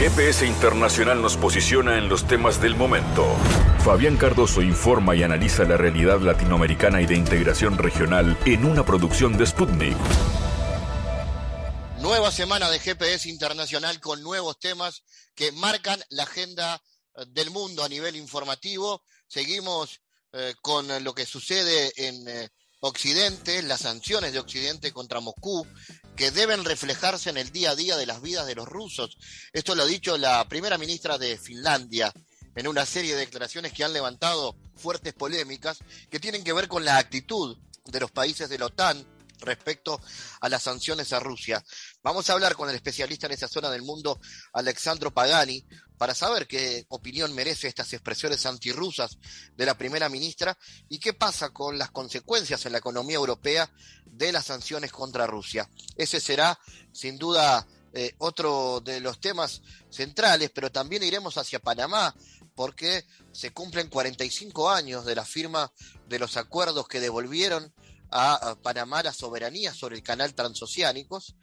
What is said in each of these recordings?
GPS Internacional nos posiciona en los temas del momento. Fabián Cardoso informa y analiza la realidad latinoamericana y de integración regional en una producción de Sputnik. Nueva semana de GPS Internacional con nuevos temas que marcan la agenda eh, del mundo a nivel informativo. Seguimos eh, con lo que sucede en eh, Occidente, las sanciones de Occidente contra Moscú, que deben reflejarse en el día a día de las vidas de los rusos. Esto lo ha dicho la primera ministra de Finlandia en una serie de declaraciones que han levantado fuertes polémicas que tienen que ver con la actitud de los países de la OTAN respecto a las sanciones a Rusia. Vamos a hablar con el especialista en esa zona del mundo, Alexandro Pagani, para saber qué opinión merece estas expresiones antirrusas de la primera ministra y qué pasa con las consecuencias en la economía europea de las sanciones contra Rusia. Ese será, sin duda, eh, otro de los temas centrales, pero también iremos hacia Panamá, porque se cumplen 45 años de la firma de los acuerdos que devolvieron a Panamá la soberanía sobre el canal transoceánicos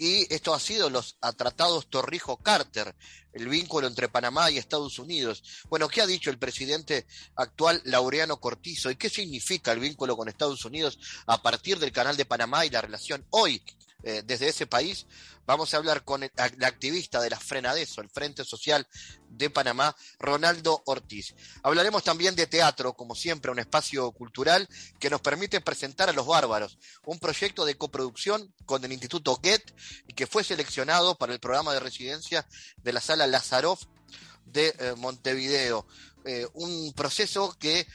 y esto ha sido los tratados Torrijos-Carter, el vínculo entre Panamá y Estados Unidos. Bueno, ¿qué ha dicho el presidente actual Laureano Cortizo y qué significa el vínculo con Estados Unidos a partir del canal de Panamá y la relación hoy eh, desde ese país. Vamos a hablar con el, activista de la Frenadeso, el Frente Social de Panamá, Ronaldo Ortiz. Hablaremos también de teatro, como siempre, un espacio cultural que nos permite presentar a los bárbaros, un proyecto de coproducción con el Instituto Get y que fue seleccionado para el programa de residencia de la sala Lazaroff de eh, Montevideo. Eh, un proceso que,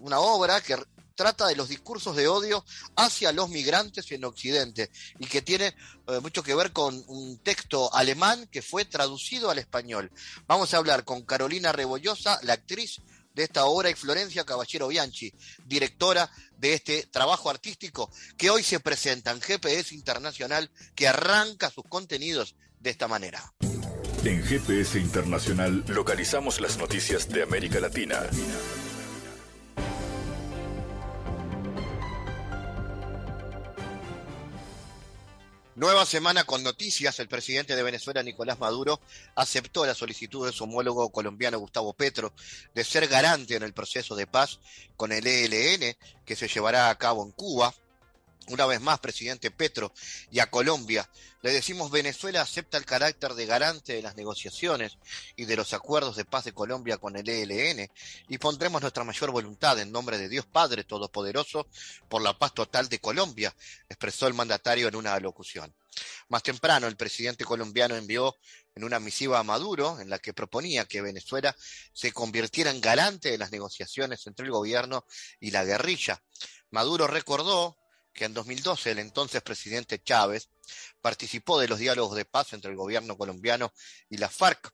una obra que trata de los discursos de odio hacia los migrantes en Occidente y que tiene eh, mucho que ver con un texto alemán que fue traducido al español. Vamos a hablar con Carolina Rebollosa, la actriz de esta obra, y Florencia Caballero Bianchi, directora de este trabajo artístico que hoy se presenta en GPS Internacional, que arranca sus contenidos de esta manera. En GPS Internacional localizamos las noticias de América Latina. Nueva semana con noticias. El presidente de Venezuela, Nicolás Maduro, aceptó la solicitud de su homólogo colombiano, Gustavo Petro, de ser garante en el proceso de paz con el ELN que se llevará a cabo en Cuba. Una vez más, presidente Petro, y a Colombia, le decimos Venezuela acepta el carácter de garante de las negociaciones y de los acuerdos de paz de Colombia con el ELN y pondremos nuestra mayor voluntad en nombre de Dios Padre Todopoderoso por la paz total de Colombia, expresó el mandatario en una alocución. Más temprano, el presidente colombiano envió en una misiva a Maduro en la que proponía que Venezuela se convirtiera en garante de las negociaciones entre el gobierno y la guerrilla. Maduro recordó que en 2012 el entonces presidente Chávez participó de los diálogos de paz entre el gobierno colombiano y la FARC,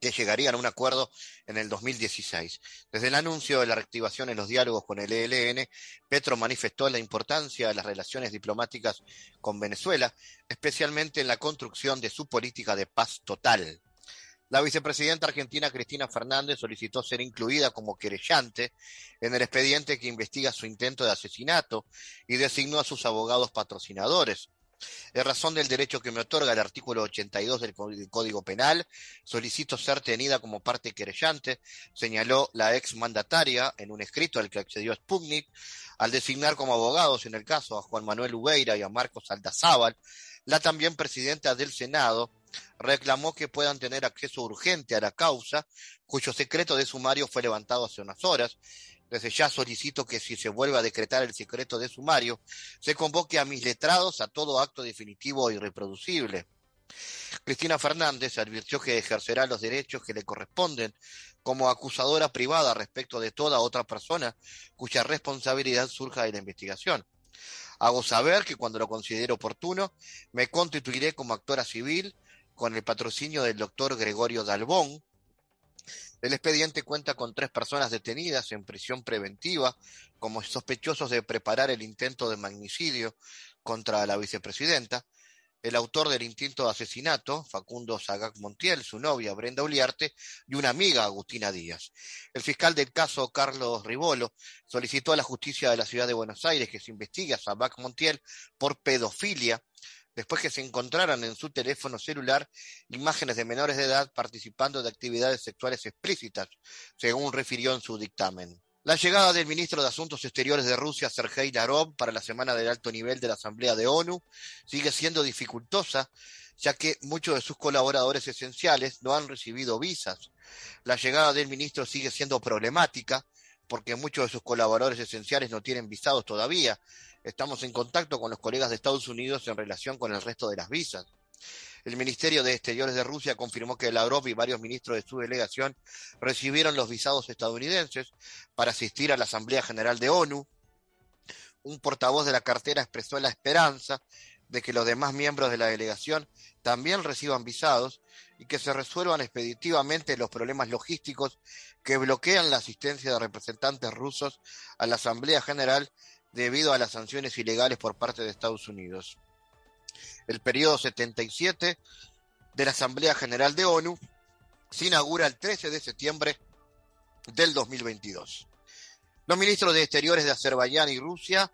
que llegarían a un acuerdo en el 2016. Desde el anuncio de la reactivación en los diálogos con el ELN, Petro manifestó la importancia de las relaciones diplomáticas con Venezuela, especialmente en la construcción de su política de paz total. La vicepresidenta argentina Cristina Fernández solicitó ser incluida como querellante en el expediente que investiga su intento de asesinato y designó a sus abogados patrocinadores. En razón del derecho que me otorga el artículo 82 del Código Penal, solicito ser tenida como parte querellante, señaló la ex mandataria en un escrito al que accedió Sputnik, al designar como abogados en el caso a Juan Manuel Ubeira y a Marcos Aldazábal, la también presidenta del Senado, reclamó que puedan tener acceso urgente a la causa, cuyo secreto de sumario fue levantado hace unas horas. Desde ya solicito que si se vuelve a decretar el secreto de sumario, se convoque a mis letrados a todo acto definitivo e irreproducible. Cristina Fernández advirtió que ejercerá los derechos que le corresponden como acusadora privada respecto de toda otra persona cuya responsabilidad surja de la investigación. Hago saber que cuando lo considere oportuno me constituiré como actora civil con el patrocinio del doctor Gregorio Dalbón. El expediente cuenta con tres personas detenidas en prisión preventiva como sospechosos de preparar el intento de magnicidio contra la vicepresidenta. El autor del intento de asesinato, Facundo Sagac Montiel, su novia Brenda Uliarte y una amiga Agustina Díaz. El fiscal del caso, Carlos Ribolo, solicitó a la justicia de la ciudad de Buenos Aires que se investigue a Sagac Montiel por pedofilia después que se encontraran en su teléfono celular imágenes de menores de edad participando de actividades sexuales explícitas, según refirió en su dictamen. La llegada del ministro de Asuntos Exteriores de Rusia, Sergei Lavrov, para la semana del alto nivel de la Asamblea de ONU sigue siendo dificultosa, ya que muchos de sus colaboradores esenciales no han recibido visas. La llegada del ministro sigue siendo problemática, porque muchos de sus colaboradores esenciales no tienen visados todavía. Estamos en contacto con los colegas de Estados Unidos en relación con el resto de las visas. El Ministerio de Exteriores de Rusia confirmó que Lavrov y varios ministros de su delegación recibieron los visados estadounidenses para asistir a la Asamblea General de ONU. Un portavoz de la cartera expresó la esperanza de que los demás miembros de la delegación también reciban visados y que se resuelvan expeditivamente los problemas logísticos que bloquean la asistencia de representantes rusos a la Asamblea General debido a las sanciones ilegales por parte de Estados Unidos. El periodo 77 de la Asamblea General de ONU se inaugura el 13 de septiembre del 2022. Los ministros de Exteriores de Azerbaiyán y Rusia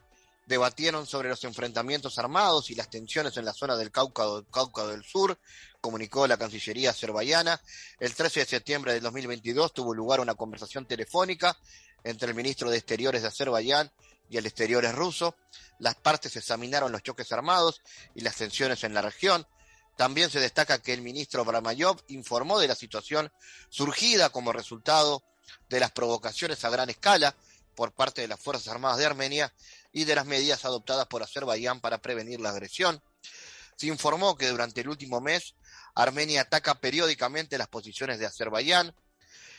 debatieron sobre los enfrentamientos armados y las tensiones en la zona del Cáucaso, Cáucaso del Sur, comunicó la Cancillería azerbaiyana. El 13 de septiembre del 2022 tuvo lugar una conversación telefónica entre el ministro de Exteriores de Azerbaiyán y el Exteriores ruso. Las partes examinaron los choques armados y las tensiones en la región. También se destaca que el ministro Bramayov informó de la situación surgida como resultado de las provocaciones a gran escala por parte de las Fuerzas Armadas de Armenia y de las medidas adoptadas por Azerbaiyán para prevenir la agresión. Se informó que durante el último mes Armenia ataca periódicamente las posiciones de Azerbaiyán,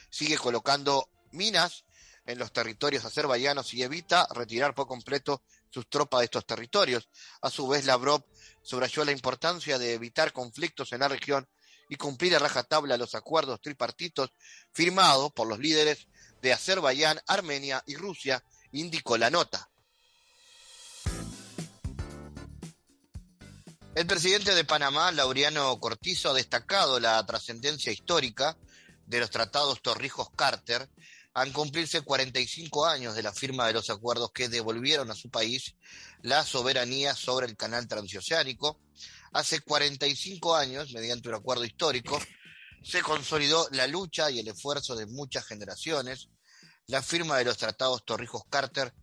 sigue colocando minas en los territorios azerbaiyanos y evita retirar por completo sus tropas de estos territorios. A su vez, Lavrov subrayó la importancia de evitar conflictos en la región y cumplir a rajatabla los acuerdos tripartitos firmados por los líderes de Azerbaiyán, Armenia y Rusia, indicó la nota. El presidente de Panamá, Laureano Cortizo, ha destacado la trascendencia histórica de los tratados Torrijos-Carter al cumplirse 45 años de la firma de los acuerdos que devolvieron a su país la soberanía sobre el canal transoceánico. Hace 45 años, mediante un acuerdo histórico, se consolidó la lucha y el esfuerzo de muchas generaciones. La firma de los tratados Torrijos-Carter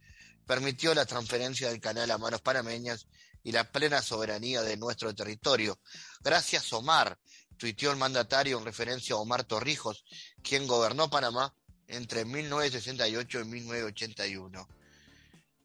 permitió la transferencia del canal a manos panameñas y la plena soberanía de nuestro territorio. Gracias, Omar, tuiteó el mandatario en referencia a Omar Torrijos, quien gobernó Panamá entre 1968 y 1981.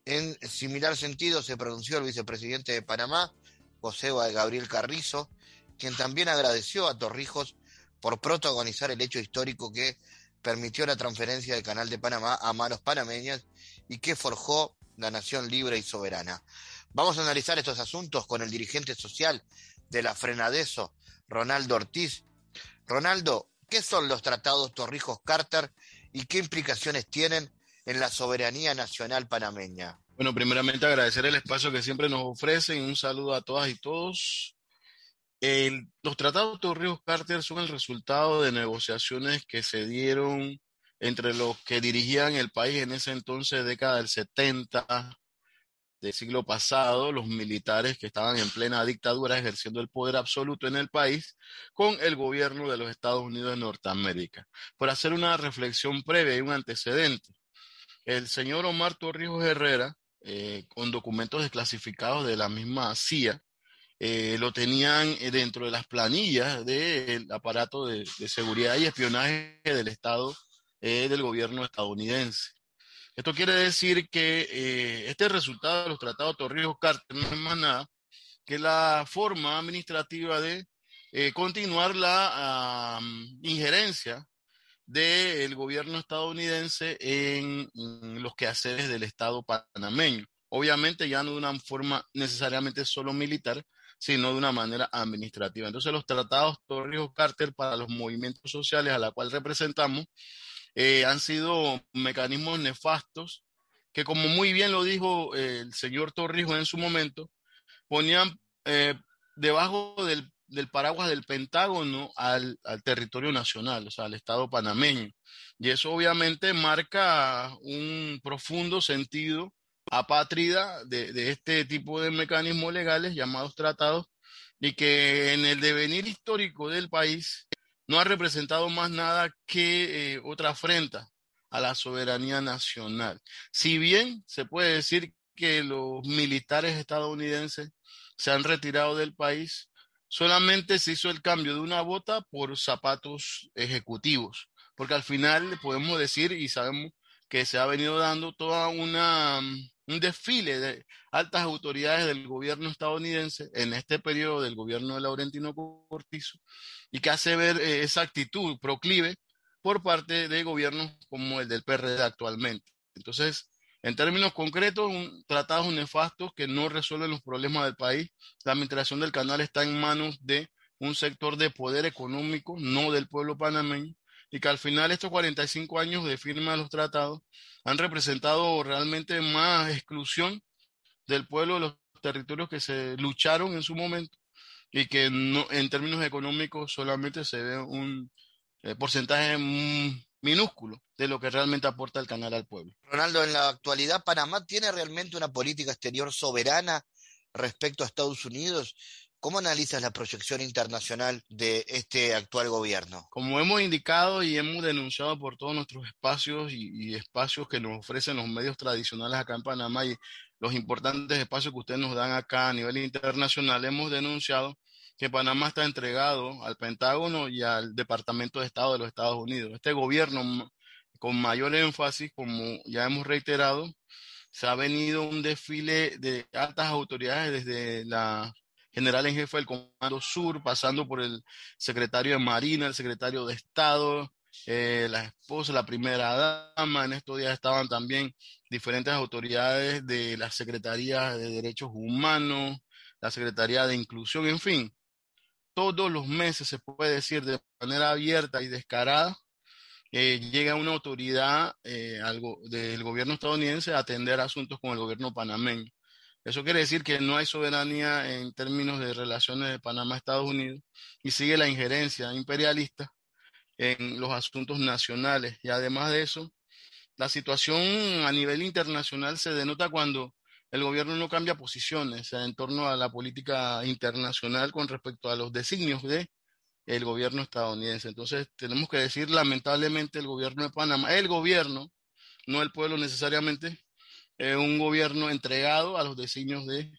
En similar sentido se pronunció el vicepresidente de Panamá, José Gabriel Carrizo, quien también agradeció a Torrijos por protagonizar el hecho histórico que permitió la transferencia del Canal de Panamá a manos panameñas y que forjó la nación libre y soberana. Vamos a analizar estos asuntos con el dirigente social de la Frenadeso, Ronaldo Ortiz. Ronaldo, ¿qué son los tratados Torrijos-Carter y qué implicaciones tienen en la soberanía nacional panameña? Bueno, primeramente agradecer el espacio que siempre nos ofrecen. Un saludo a todas y todos. los tratados Torrijos-Carter son el resultado de negociaciones que se dieron entre los que dirigían el país en ese entonces, década del 70, del siglo pasado, los militares que estaban en plena dictadura ejerciendo el poder absoluto en el país con el gobierno de los Estados Unidos de Norteamérica. Por hacer una reflexión previa y un antecedente, el señor Omar Torrijos Herrera, eh, con documentos desclasificados de la misma CIA, eh, lo tenían eh, dentro de las planillas del aparato de, seguridad y espionaje del Estado del gobierno estadounidense. Esto quiere decir que eh, este resultado de los tratados Torrijos-Carter no es más nada que la forma administrativa de eh, continuar la injerencia del gobierno estadounidense en, los quehaceres del Estado panameño. Obviamente ya no de una forma necesariamente solo militar, sino de una manera administrativa. Entonces los tratados Torrijos-Carter para los movimientos sociales a la cual representamos eh, han sido mecanismos nefastos que, como muy bien lo dijo eh, el señor Torrijos en su momento, ponían eh, debajo del, paraguas del Pentágono al, territorio nacional, o sea, al Estado panameño. Y eso obviamente marca un profundo sentido apátrida de, de este tipo de mecanismos legales llamados tratados y que en el devenir histórico del país no ha representado más nada que eh, otra afrenta a la soberanía nacional. Si bien se puede decir que los militares estadounidenses se han retirado del país, solamente se hizo el cambio de una bota por zapatos ejecutivos, porque al final podemos decir y sabemos que se ha venido dando toda una un desfile de altas autoridades del gobierno estadounidense en este periodo del gobierno de Laurentino Cortizo y que hace ver eh, esa actitud proclive por parte de gobiernos como el del PRD actualmente. Entonces, en términos concretos, un, tratados nefastos que no resuelven los problemas del país. La administración del canal está en manos de un sector de poder económico, no del pueblo panameño, y que al final estos 45 años de firma de los tratados han representado realmente más exclusión del pueblo de los territorios que se lucharon en su momento y que en términos económicos solamente se ve un eh, porcentaje minúsculo de lo que realmente aporta el canal al pueblo. Ronaldo, en la actualidad Panamá tiene realmente una política exterior soberana respecto a Estados Unidos ¿Cómo analizas la proyección internacional de este actual gobierno? Como hemos indicado y hemos denunciado por todos nuestros espacios y, espacios que nos ofrecen los medios tradicionales acá en Panamá y los importantes espacios que ustedes nos dan acá a nivel internacional, hemos denunciado que Panamá está entregado al Pentágono y al Departamento de Estado de los Estados Unidos. Este gobierno, con mayor énfasis, como ya hemos reiterado, se ha venido un desfile de altas autoridades desde la general en jefe del Comando Sur, pasando por el secretario de Marina, el secretario de Estado, eh, la esposa, la primera dama. En estos días estaban también diferentes autoridades de la Secretaría de Derechos Humanos, la Secretaría de Inclusión, en fin. Todos los meses, se puede decir de manera abierta y descarada, eh, llega una autoridad eh, algo, del gobierno estadounidense a atender asuntos con el gobierno panameño. Eso quiere decir que no hay soberanía en términos de relaciones de Panamá-Estados Unidos y sigue la injerencia imperialista en los asuntos nacionales. Y además de eso, la situación a nivel internacional se denota cuando el gobierno no cambia posiciones en torno a la política internacional con respecto a los designios de el gobierno estadounidense. Entonces, tenemos que decir lamentablemente el gobierno de Panamá, el gobierno, no el pueblo necesariamente, un gobierno entregado a los designios del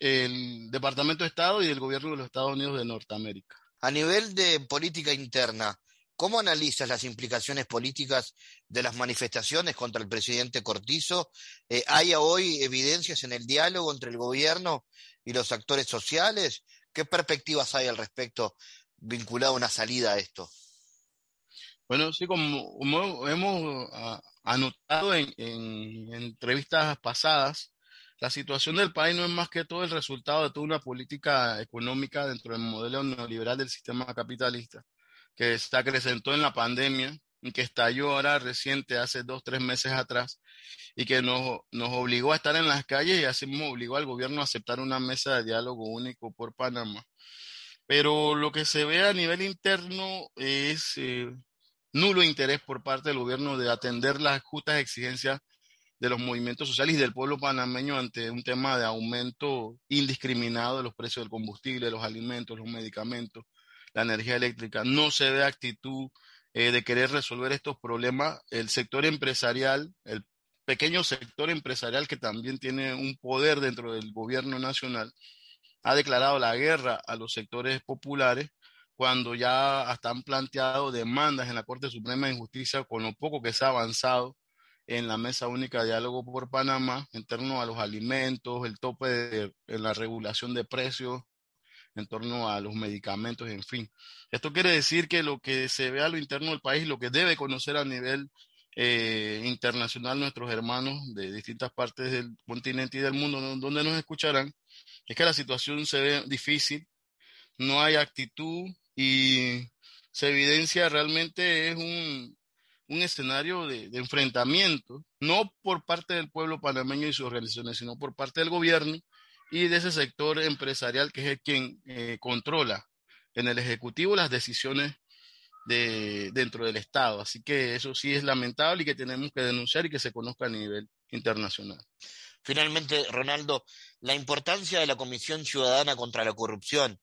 el Departamento de Estado y del gobierno de los Estados Unidos de Norteamérica. A nivel de política interna, ¿cómo analizas las implicaciones políticas de las manifestaciones contra el presidente Cortizo? Eh, ¿Hay hoy evidencias en el diálogo entre el gobierno y los actores sociales? ¿Qué perspectivas hay al respecto vinculado a una salida a esto? Bueno, sí, como, hemos ah, anotado en, entrevistas pasadas, la situación del país no es más que todo el resultado de toda una política económica dentro del modelo neoliberal del sistema capitalista, que se acrecentó en la pandemia y que estalló ahora reciente, hace dos, tres meses atrás, y que nos, nos obligó a estar en las calles y así mismo obligó al gobierno a aceptar una mesa de diálogo único por Panamá. Pero lo que se ve a nivel interno es eh, nulo interés por parte del gobierno de atender las justas exigencias de los movimientos sociales y del pueblo panameño ante un tema de aumento indiscriminado de los precios del combustible, los alimentos, los medicamentos, la energía eléctrica. No se ve actitud eh, de querer resolver estos problemas. El sector empresarial, el pequeño sector empresarial que también tiene un poder dentro del gobierno nacional, ha declarado la guerra a los sectores populares cuando ya hasta han planteado demandas en la Corte Suprema de Justicia con lo poco que se ha avanzado en la Mesa Única de Diálogo por Panamá en torno a los alimentos, el tope de, en la regulación de precios, en torno a los medicamentos, en fin. Esto quiere decir que lo que se ve a lo interno del país, lo que debe conocer a nivel eh, internacional nuestros hermanos de distintas partes del continente y del mundo donde nos escucharán, es que la situación se ve difícil, no hay actitud, y se evidencia realmente es un, un escenario de, enfrentamiento, no por parte del pueblo panameño y sus organizaciones, sino por parte del gobierno y de ese sector empresarial que es quien eh, controla en el Ejecutivo las decisiones de, dentro del Estado. Así que eso sí es lamentable y que tenemos que denunciar y que se conozca a nivel internacional. Finalmente, Ronaldo, la importancia de la Comisión Ciudadana contra la Corrupción.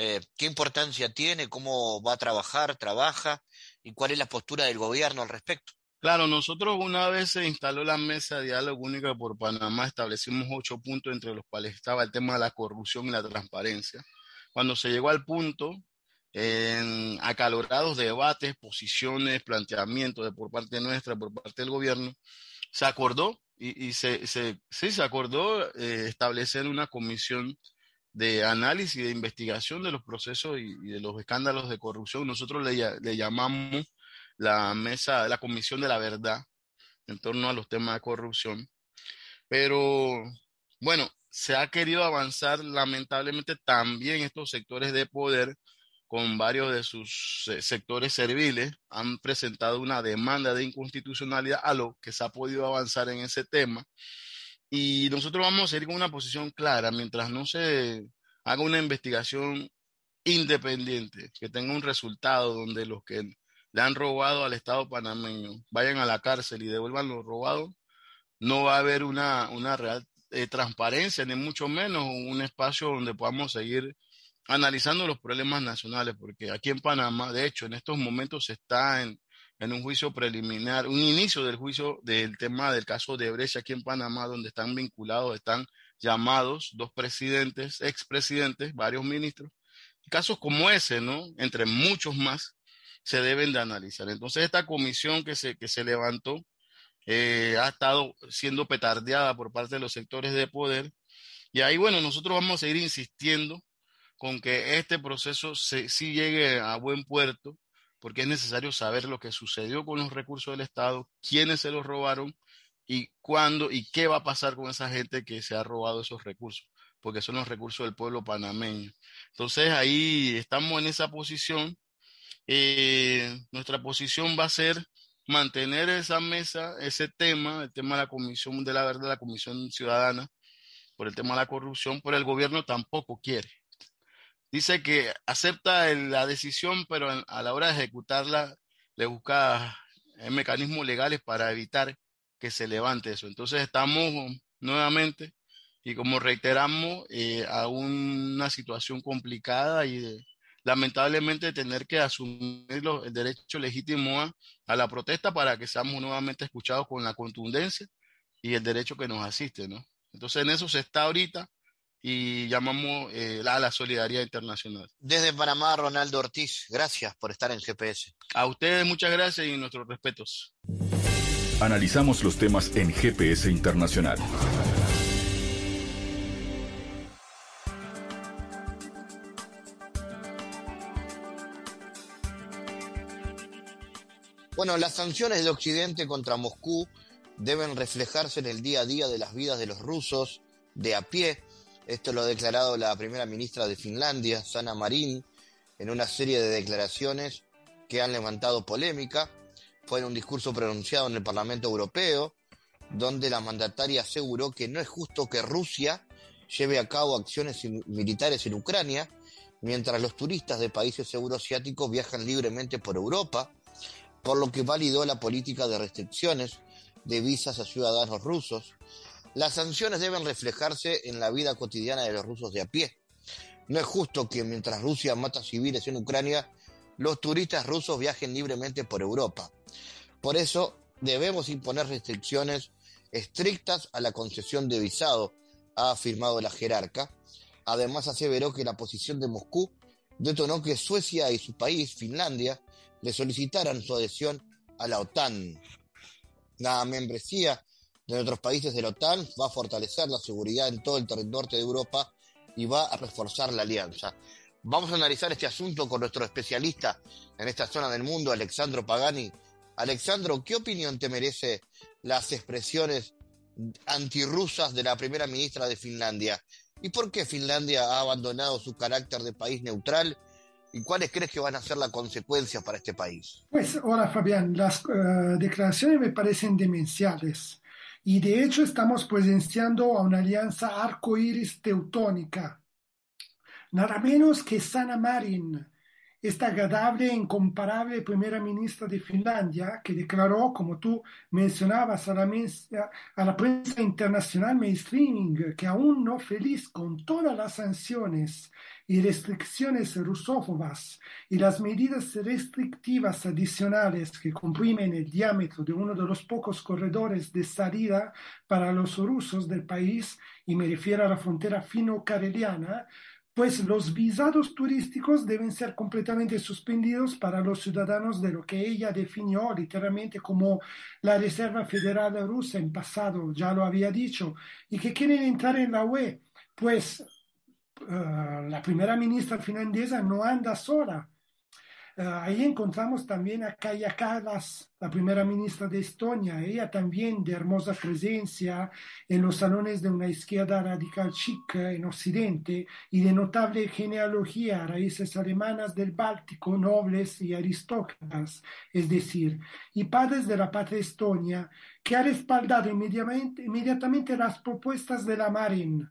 Eh, ¿Qué importancia tiene? ¿Cómo va a trabajar? ¿Trabaja? ¿Y cuál es la postura del gobierno al respecto? Claro, nosotros una vez se instaló la mesa de diálogo única por Panamá, establecimos ocho puntos entre los cuales estaba el tema de la corrupción y la transparencia. Cuando se llegó al punto, en acalorados debates, posiciones, planteamientos de por parte nuestra, por parte del gobierno, se acordó y, se, se, sí, se acordó eh, establecer una comisión de análisis y de investigación de los procesos y, de los escándalos de corrupción. Nosotros le, le, llamamos la mesa, la comisión de la verdad en torno a los temas de corrupción. Pero bueno, se ha querido avanzar lamentablemente también estos sectores de poder con varios de sus sectores serviles, han presentado una demanda de inconstitucionalidad a lo que se ha podido avanzar en ese tema. Y nosotros vamos a ir con una posición clara mientras no se haga una investigación independiente, que tenga un resultado donde los que le han robado al Estado panameño vayan a la cárcel y devuelvan lo robado, no va a haber una, una real eh, transparencia, ni mucho menos un espacio donde podamos seguir analizando los problemas nacionales, porque aquí en Panamá, de hecho, en estos momentos se está en, un juicio preliminar, un inicio del juicio del tema del caso de Brecha aquí en Panamá, donde están vinculados, están llamados dos presidentes, expresidentes, varios ministros. Casos como ese, ¿no? Entre muchos más, se deben de analizar. Entonces, esta comisión que se, que se levantó eh, ha estado siendo petardeada por parte de los sectores de poder. Y ahí, bueno, nosotros vamos a seguir insistiendo con que este proceso sí llegue a buen puerto, porque es necesario saber lo que sucedió con los recursos del Estado, quiénes se los robaron y cuándo y qué va a pasar con esa gente que se ha robado esos recursos, porque son los recursos del pueblo panameño. Entonces ahí estamos en esa posición. Eh, nuestra posición va a ser mantener esa mesa, ese tema, el tema de la Comisión de la Verdad, la Comisión Ciudadana, por el tema de la corrupción, pero el gobierno tampoco quiere dice que acepta la decisión, pero a la hora de ejecutarla le busca eh, mecanismos legales para evitar que se levante eso. Entonces estamos nuevamente y como reiteramos eh, a una situación complicada y lamentablemente tener que asumir el derecho legítimo a, a, la protesta para que seamos nuevamente escuchados con la contundencia y el derecho que nos asiste, ¿no? Entonces en eso se está ahorita y llamamos eh, a la solidaridad internacional. Desde Panamá, Ronaldo Ortiz, gracias por estar en GPS. A ustedes muchas gracias y nuestros respetos. Analizamos los temas en GPS Internacional. Bueno, las sanciones de Occidente contra Moscú deben reflejarse en el día a día de las vidas de los rusos de a pie esto lo ha declarado la primera ministra de Finlandia, Sanna Marin, en una serie de declaraciones que han levantado polémica. Fue en un discurso pronunciado en el Parlamento Europeo, donde la mandataria aseguró que no es justo que Rusia lleve a cabo acciones militares en Ucrania, mientras los turistas de países euroasiáticos viajan libremente por Europa, por lo que validó la política de restricciones de visas a ciudadanos rusos las sanciones deben reflejarse en la vida cotidiana de los rusos de a pie. No es justo que mientras Rusia mata civiles en Ucrania, los turistas rusos viajen libremente por Europa. Por eso debemos imponer restricciones estrictas a la concesión de visado, ha afirmado la jerarca. Además aseveró que la posición de Moscú detonó que Suecia y su país, Finlandia, le solicitaran su adhesión a la OTAN. La membresía de otros países de la OTAN, va a fortalecer la seguridad en todo el norte de Europa y va a reforzar la alianza. Vamos a analizar este asunto con nuestro especialista en esta zona del mundo, Alexandro Pagani. Alexandro, ¿qué opinión te merece las expresiones antirrusas de la primera ministra de Finlandia? ¿Y por qué Finlandia ha abandonado su carácter de país neutral? ¿Y cuáles crees que van a ser las consecuencias para este país? Pues hola Fabián, las uh, declaraciones me parecen demenciales. Y de hecho estamos presenciando a una alianza arcoíris teutónica. Nada menos que Sana Marin esta agradable e incomparable primera ministra de Finlandia, que declaró, como tú mencionabas, a la, a la prensa internacional mainstreaming, que aún no feliz con todas las sanciones y restricciones rusófobas y las medidas restrictivas adicionales que comprimen el diámetro de uno de los pocos corredores de salida para los rusos del país, y me refiero a la frontera fino-kareliana, pues los visados turísticos deben ser completamente suspendidos para los ciudadanos de lo que ella definió literalmente como la Reserva Federal Rusa en pasado, ya lo había dicho, y que quieren entrar en la UE, pues uh, la primera ministra finlandesa no anda sola. Uh, ahí encontramos también a Kaya Kallas, la primera ministra de Estonia, ella también de hermosa presencia en los salones de una izquierda radical chic en Occidente y de notable genealogía, raíces alemanas del Báltico, nobles y aristócratas, es decir, y padres de la patria estonia, que ha respaldado inmediatamente, inmediatamente las propuestas de la Marin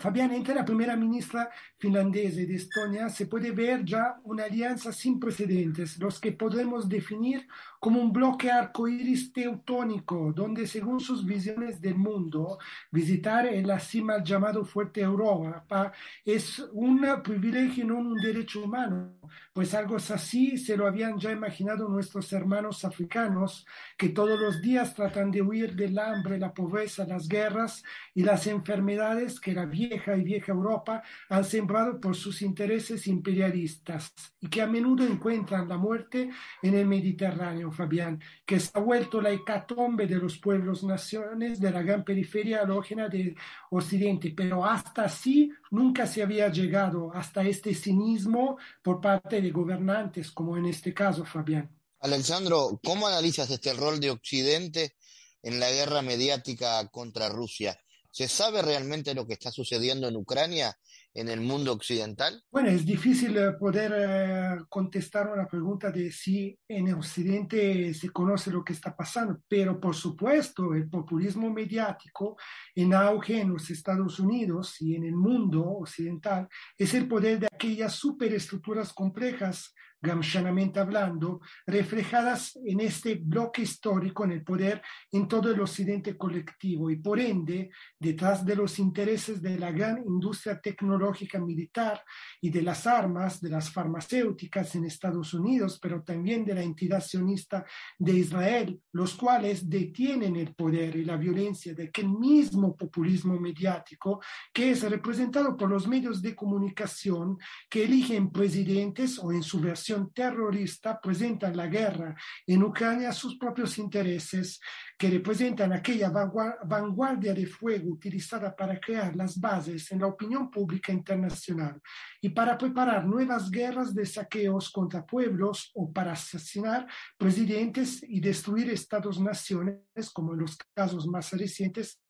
Fabián, entre la primera ministra finlandesa de Estonia. Se puede ver ya una alianza sin precedentes, los que podemos definir como un bloque arcoíris teutónico, donde según sus visiones del mundo, visitar el así mal llamado Fuerte Europa es un privilegio y no un derecho humano, pues algo así se lo habían ya imaginado nuestros hermanos africanos, que todos los días tratan de huir del hambre, la pobreza, las guerras y las enfermedades que la vieja y vieja Europa han sembrado por sus intereses imperialistas y que a menudo encuentran la muerte en el Mediterráneo, Fabián, que se ha vuelto la hecatombe de los pueblos naciones de la gran periferia halógena del Occidente, pero hasta así nunca se había llegado hasta este cinismo por parte de gobernantes, como en este caso, Fabián. Alexandro, ¿cómo analizas este rol de Occidente en la guerra mediática contra Rusia? ¿Se sabe realmente lo que está sucediendo en Ucrania, en el mundo occidental? Bueno, es difícil eh, poder eh, contestar una pregunta de si en Occidente se conoce lo que está pasando, pero por supuesto el populismo mediático en auge en los Estados Unidos y en el mundo occidental es el poder de aquellas superestructuras complejas gamshanamente hablando, reflejadas en este bloque histórico en el poder en todo el occidente colectivo y por ende detrás de los intereses de la gran industria tecnológica militar y de las armas, de las farmacéuticas en Estados Unidos, pero también de la entidad sionista de Israel, los cuales detienen el poder y la violencia de aquel mismo populismo mediático que es representado por los medios de comunicación que eligen presidentes o en su versión terrorista presentan la guerra en Ucrania sus propios intereses, que representan aquella vanguardia de fuego utilizada para crear las bases en la opinión pública internacional y para preparar nuevas guerras de saqueos contra pueblos o para asesinar presidentes y destruir estados-naciones, como en los casos más recientes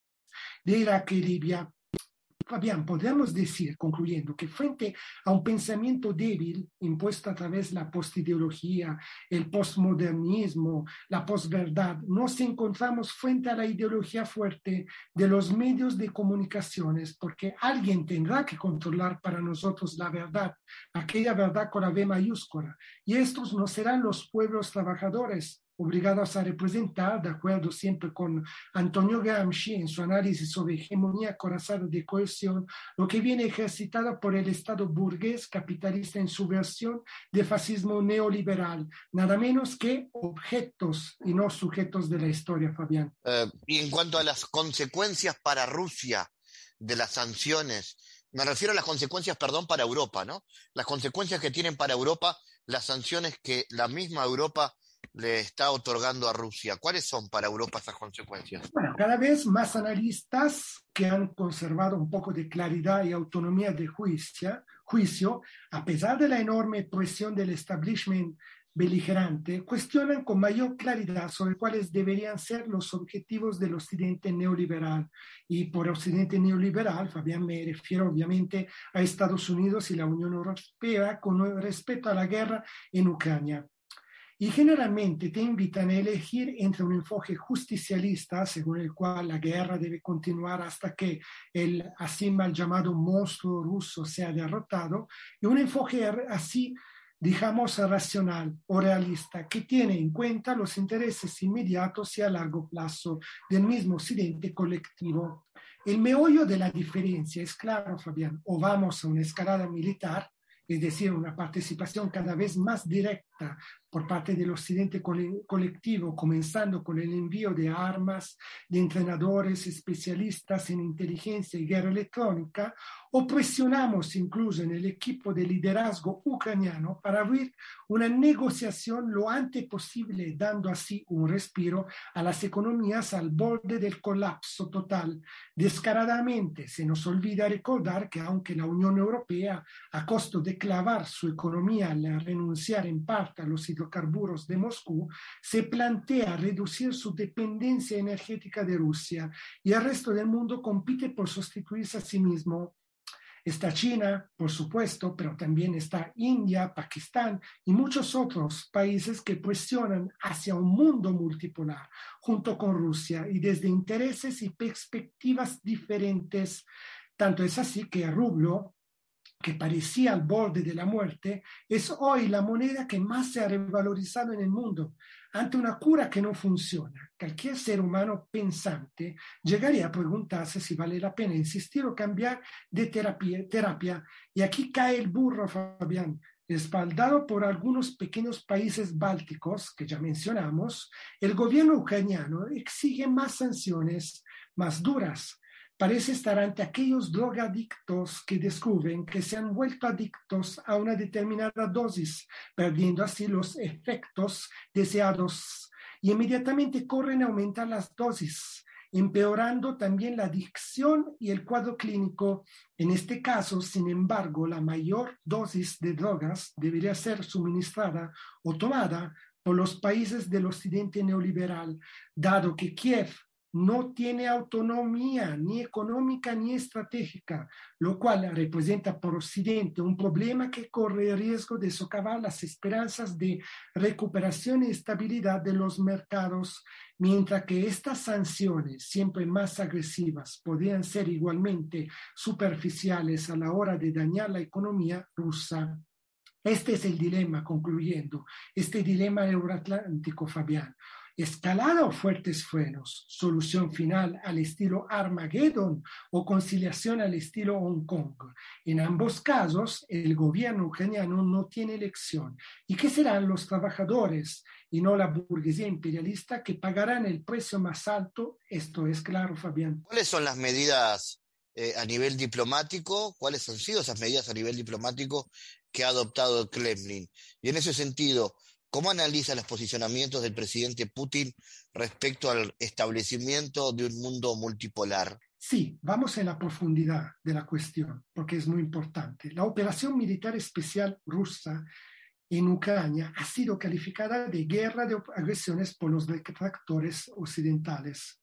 de Irak y Libia. Fabián, podemos decir, concluyendo, que frente a un pensamiento débil impuesto a través de la postideología, el postmodernismo, la posverdad, nos encontramos frente a la ideología fuerte de los medios de comunicaciones, porque alguien tendrá que controlar para nosotros la verdad, aquella verdad con la V mayúscula, y estos no serán los pueblos trabajadores, obligados a representar, de acuerdo siempre con Antonio Gramsci en su análisis sobre hegemonía corazada de cohesión, lo que viene ejercitado por el Estado burgués capitalista en su versión de fascismo neoliberal, nada menos que objetos y no sujetos de la historia, Fabián. Eh, y en cuanto a las consecuencias para Rusia de las sanciones, me refiero a las consecuencias, perdón, para Europa, ¿no? Las consecuencias que tienen para Europa las sanciones que la misma Europa le está otorgando a Rusia. ¿Cuáles son para Europa esas consecuencias? Bueno, cada vez más analistas que han conservado un poco de claridad y autonomía de juicio, juicio a pesar de la enorme presión del establishment beligerante, cuestionan con mayor claridad sobre cuáles deberían ser los objetivos del occidente neoliberal. Y por occidente neoliberal, Fabián, me refiero obviamente a Estados Unidos y la Unión Europea con respecto a la guerra en Ucrania y generalmente te invitan a elegir entre un enfoque justicialista, según el cual la guerra debe continuar hasta que el así mal llamado monstruo ruso sea derrotado, y un enfoque así digamos, racional o realista, que tiene en cuenta los intereses inmediatos y a largo plazo del mismo occidente colectivo. El meollo de la diferencia es claro, Fabián, o vamos a una escalada militar, es decir, una participación cada vez más directa por parte del occidente colectivo, comenzando con el envío de armas, de entrenadores especialistas en inteligencia y guerra electrónica, o presionamos incluso en el equipo de liderazgo ucraniano para abrir una negociación lo antes posible, dando así un respiro a las economías al borde del colapso total. Descaradamente se nos olvida recordar que aunque la Unión Europea, a costo de clavar su economía al renunciar en parte a los hidrocarburos de Moscú, se plantea reducir su dependencia energética de Rusia y el resto del mundo compite por sustituirse a sí mismo. Está China, por supuesto, pero también está India, Pakistán y muchos otros países que presionan hacia un mundo multipolar junto con Rusia y desde intereses y perspectivas diferentes. Tanto es así que el rublo, que parecía al borde de la muerte, es hoy la moneda que más se ha revalorizado en el mundo. Ante una cura que no funciona, cualquier ser humano pensante llegaría a preguntarse si vale la pena insistir o cambiar de terapia. terapia. Y aquí cae el burro, Fabián. Respaldado por algunos pequeños países bálticos que ya mencionamos, el gobierno ucraniano exige más sanciones más duras parece estar ante aquellos drogadictos que descubren que se han vuelto adictos a una determinada dosis, perdiendo así los efectos deseados y inmediatamente corren a aumentar las dosis, empeorando también la adicción y el cuadro clínico. En este caso, sin embargo, la mayor dosis de drogas debería ser suministrada o tomada por los países del occidente neoliberal, dado que Kiev no tiene autonomía ni económica ni estratégica, lo cual representa por Occidente un problema que corre el riesgo de socavar las esperanzas de recuperación y estabilidad de los mercados, mientras que estas sanciones, siempre más agresivas, podrían ser igualmente superficiales a la hora de dañar la economía rusa. Este es el dilema, concluyendo, este dilema euroatlántico, Fabián escalada o fuertes frenos, solución final al estilo Armageddon o conciliación al estilo Hong Kong. En ambos casos, el gobierno ucraniano no tiene elección. ¿Y qué serán los trabajadores y no la burguesía imperialista que pagarán el precio más alto? Esto es claro, Fabián. ¿Cuáles son las medidas eh, a nivel diplomático? ¿Cuáles han sido esas medidas a nivel diplomático que ha adoptado el Kremlin? Y en ese sentido, ¿Cómo analiza los posicionamientos del presidente Putin respecto al establecimiento de un mundo multipolar? Sí, vamos en la profundidad de la cuestión, porque es muy importante. La operación militar especial rusa en Ucrania ha sido calificada de guerra de agresiones por los detractores occidentales.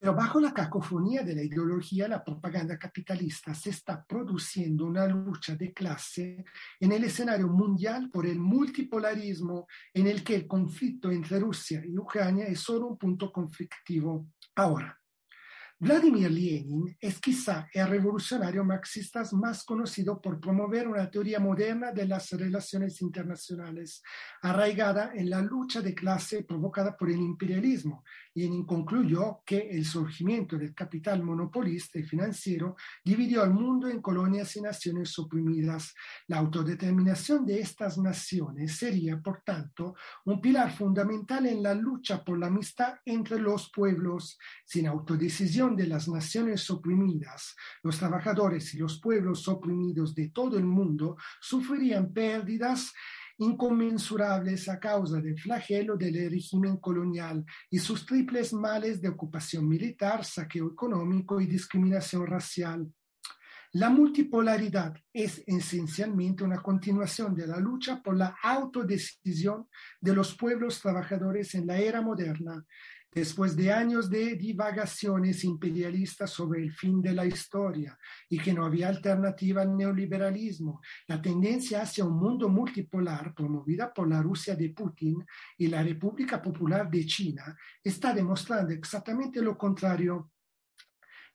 Pero bajo la cacofonía de la ideología, la propaganda capitalista se está produciendo una lucha de clase en el escenario mundial por el multipolarismo en el que el conflicto entre Rusia y Ucrania es solo un punto conflictivo. Ahora, Vladimir Lenin es quizá el revolucionario marxista más conocido por promover una teoría moderna de las relaciones internacionales, arraigada en la lucha de clase provocada por el imperialismo, y concluyó que el surgimiento del capital monopolista y financiero dividió al mundo en colonias y naciones oprimidas. La autodeterminación de estas naciones sería, por tanto, un pilar fundamental en la lucha por la amistad entre los pueblos. Sin autodecisión, de las naciones oprimidas, los trabajadores y los pueblos oprimidos de todo el mundo sufrirían pérdidas inconmensurables a causa del flagelo del régimen colonial y sus triples males de ocupación militar, saqueo económico y discriminación racial. La multipolaridad es esencialmente una continuación de la lucha por la autodecisión de los pueblos trabajadores en la era moderna, después de años de divagaciones imperialistas sobre el fin de la historia y que no había alternativa al neoliberalismo, la tendencia hacia un mundo multipolar promovida por la Rusia de Putin y la República Popular de China está demostrando exactamente lo contrario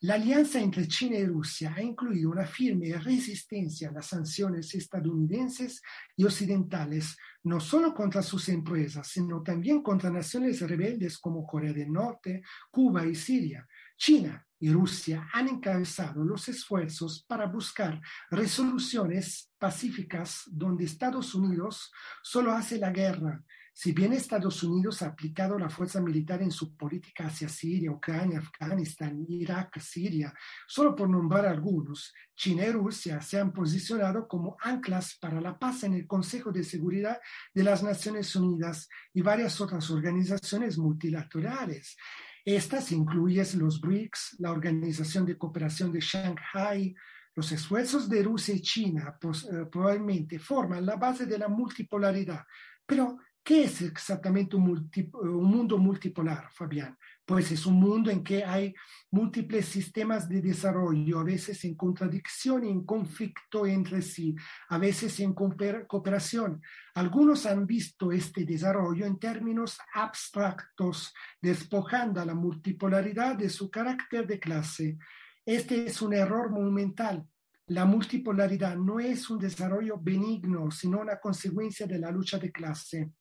La alianza entre China y Rusia ha incluido una firme resistencia a las sanciones estadounidenses y occidentales, no solo contra sus empresas, sino también contra naciones rebeldes como Corea del Norte, Cuba y Siria. China y Rusia han encabezado los esfuerzos para buscar resoluciones pacíficas donde Estados Unidos solo hace la guerra si bien Estados Unidos ha aplicado la fuerza militar en su política hacia Siria, Ucrania, Afganistán, Irak, Siria, solo por nombrar algunos, China y Rusia se han posicionado como anclas para la paz en el Consejo de Seguridad de las Naciones Unidas y varias otras organizaciones multilaterales. Estas incluyen los BRICS, la Organización de Cooperación de Shanghai, los esfuerzos de Rusia y China pues, eh, probablemente forman la base de la multipolaridad, pero ¿Qué es exactamente un, mundo multipolar, Fabián? Pues es un mundo en que hay múltiples sistemas de desarrollo, a veces en contradicción y en conflicto entre sí, a veces en cooperación. Algunos han visto este desarrollo en términos abstractos, despojando a la multipolaridad de su carácter de clase. Este es un error monumental. La multipolaridad no es un desarrollo benigno, sino una consecuencia de la lucha de clase.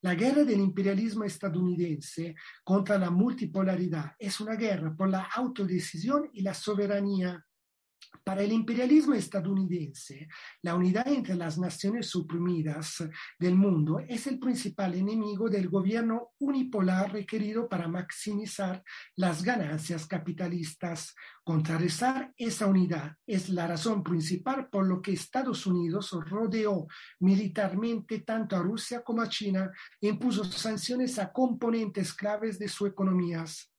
La guerra del imperialismo estadounidense contra la multipolaridad es una guerra por la autodecisión y la soberanía para el imperialismo estadounidense, la unidad entre las naciones suprimidas del mundo es el principal enemigo del gobierno unipolar requerido para maximizar las ganancias capitalistas. Contrarrestar esa unidad es la razón principal por lo que Estados Unidos rodeó militarmente tanto a Rusia como a China e impuso sanciones a componentes claves de sus economías.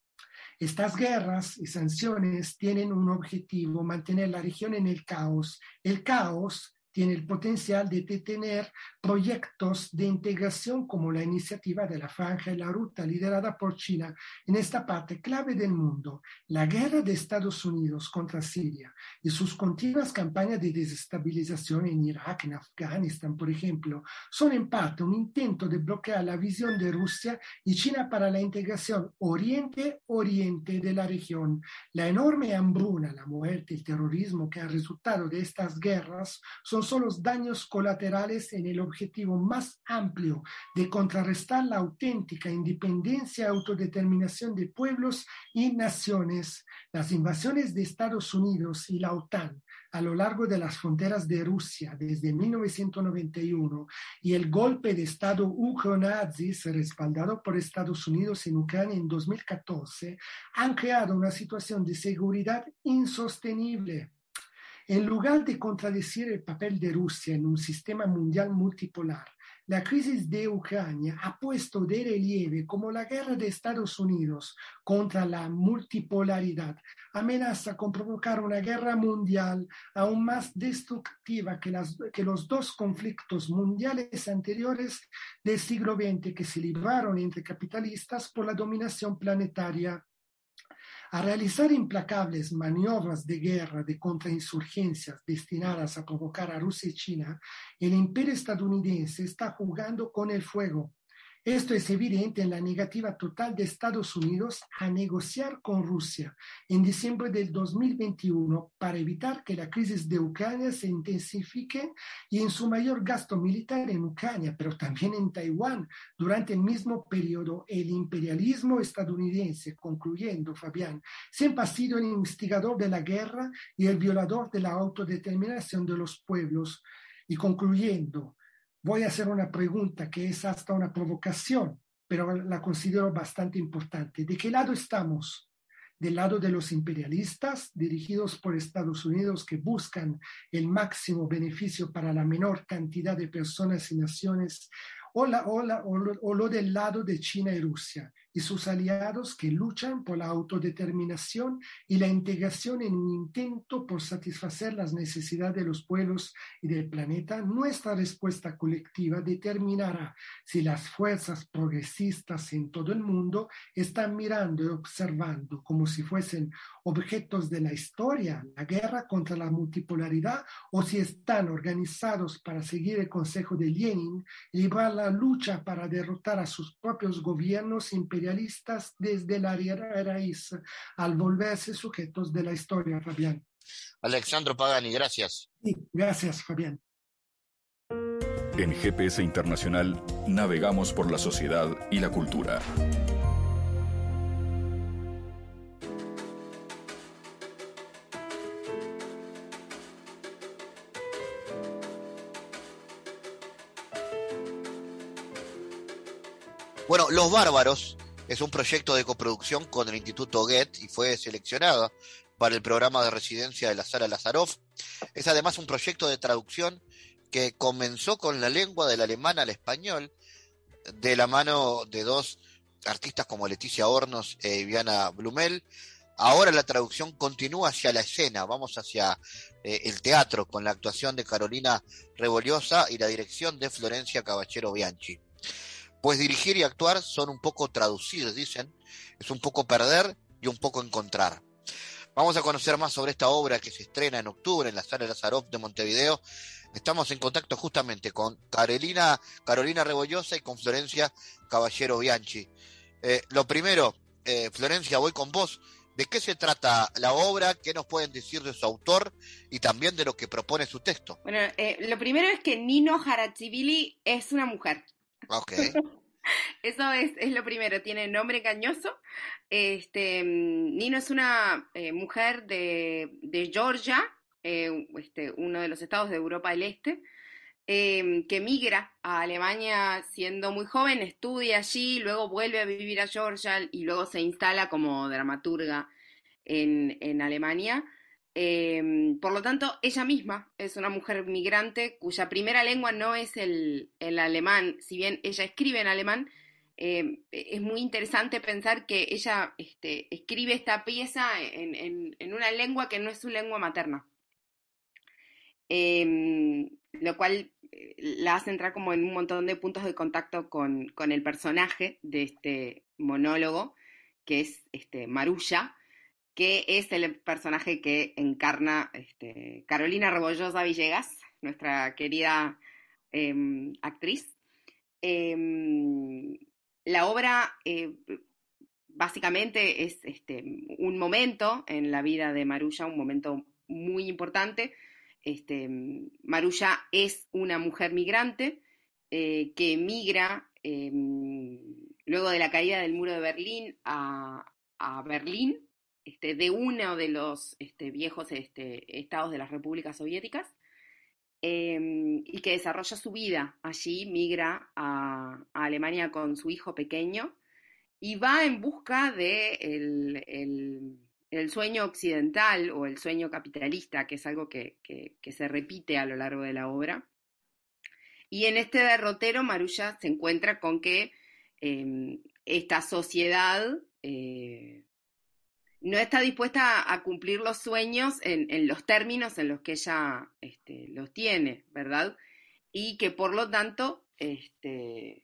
Estas guerras y sanciones tienen un objetivo, mantener la región en el caos. El caos tiene el potencial de detener proyectos de integración como la iniciativa de la Franja y la Ruta liderada por China en esta parte clave del mundo. La guerra de Estados Unidos contra Siria y sus continuas campañas de desestabilización en Irak, en Afganistán, por ejemplo, son en parte un intento de bloquear la visión de Rusia y China para la integración oriente-oriente de la región. La enorme hambruna, la muerte, el terrorismo que ha resultado de estas guerras son son los daños colaterales en el objetivo más amplio de contrarrestar la auténtica independencia y autodeterminación de pueblos y naciones. Las invasiones de Estados Unidos y la OTAN a lo largo de las fronteras de Rusia desde 1991 y el golpe de Estado ucro-nazi respaldado por Estados Unidos en Ucrania en 2014 han creado una situación de seguridad insostenible en lugar de contradecir el papel de Rusia en un sistema mundial multipolar, la crisis de Ucrania ha puesto de relieve como la guerra de Estados Unidos contra la multipolaridad amenaza con provocar una guerra mundial aún más destructiva que, que los dos conflictos mundiales anteriores del siglo XX que se libraron entre capitalistas por la dominación planetaria a realizar implacables maniobras de guerra de contrainsurgencias destinadas a provocar a Rusia y China, el imperio estadounidense está jugando con el fuego esto es evidente en la negativa total de Estados Unidos a negociar con Rusia en diciembre del 2021 para evitar que la crisis de Ucrania se intensifique y en su mayor gasto militar en Ucrania, pero también en Taiwán. Durante el mismo periodo, el imperialismo estadounidense, concluyendo, Fabián, siempre ha sido el instigador de la guerra y el violador de la autodeterminación de los pueblos. Y concluyendo, voy a hacer una pregunta que es hasta una provocación, pero la considero bastante importante. ¿De qué lado estamos? ¿Del lado de los imperialistas dirigidos por Estados Unidos que buscan el máximo beneficio para la menor cantidad de personas y naciones? ¿O, lo del lado de China y Rusia, y sus aliados que luchan por la autodeterminación y la integración en un intento por satisfacer las necesidades de los pueblos y del planeta, nuestra respuesta colectiva determinará si las fuerzas progresistas en todo el mundo están mirando y observando como si fuesen objetos de la historia, la guerra contra la multipolaridad, o si están organizados para seguir el consejo de Lenin librar la lucha para derrotar a sus propios gobiernos imperiales imperialistas desde la raíz, al volverse sujetos de la historia, Fabián. Alexandro Pagani, gracias. Sí, gracias, Fabián. En GPS Internacional navegamos por la sociedad y la cultura. Bueno, Los Bárbaros es un proyecto de coproducción con el Instituto Goethe y fue seleccionada para el programa de residencia de la Sala Lazaroff. Es además un proyecto de traducción que comenzó con la lengua del alemán al español, de la mano de dos artistas como Leticia Hornos e Viviana Blumel. Ahora la traducción continúa hacia la escena, vamos hacia eh, el teatro con la actuación de Carolina Reboliosa y la dirección de Florencia Caballero Bianchi. Pues dirigir y actuar son un poco traducir, dicen, es un poco perder y un poco encontrar. Vamos a conocer más sobre esta obra que se estrena en octubre en la sala Lazarov de Montevideo. Estamos en contacto justamente con Carolina, Carolina Rebollosa y con Florencia Caballero Bianchi. Eh, lo primero, eh, Florencia, voy con vos. ¿De qué se trata la obra? ¿Qué nos pueden decir de su autor y también de lo que propone su texto? Bueno, eh, lo primero es que Nino Harachibili es una mujer. Ok. Eso es, es, lo primero, tiene nombre engañoso. Este, Nino es una eh, mujer de, de Georgia, eh, este, uno de los estados de Europa del Este, eh, que migra a Alemania siendo muy joven, estudia allí, luego vuelve a vivir a Georgia y luego se instala como dramaturga en, en Alemania. Em, por lo tanto, ella misma es una mujer migrante cuya primera lengua no es el, alemán, si bien ella escribe en alemán, em, es muy interesante pensar que ella este, escribe esta pieza en, una lengua que no es su lengua materna. Em, lo cual eh, la hace entrar como en un montón de puntos de contacto con, con el personaje de este monólogo, que es este, Marulla, que es el personaje que encarna este, Carolina Rebollosa Villegas, nuestra querida em, actriz. Em, la obra eh, básicamente es este, un momento en la vida de Marulla, un momento muy importante. Este, Marulla es una mujer migrante eh, que emigra em, luego de la caída del muro de Berlín a Berlín este, de uno de los este, viejos este, estados de las repúblicas soviéticas em, y que desarrolla su vida allí, migra a, Alemania con su hijo pequeño y va en busca de el, sueño occidental o el sueño capitalista, que es algo que, se repite a lo largo de la obra. Y en este derrotero, Marulla se encuentra con que em, esta sociedad eh, no está dispuesta a, cumplir los sueños en, los términos en los que ella este, los tiene, ¿verdad? Y que por lo tanto este,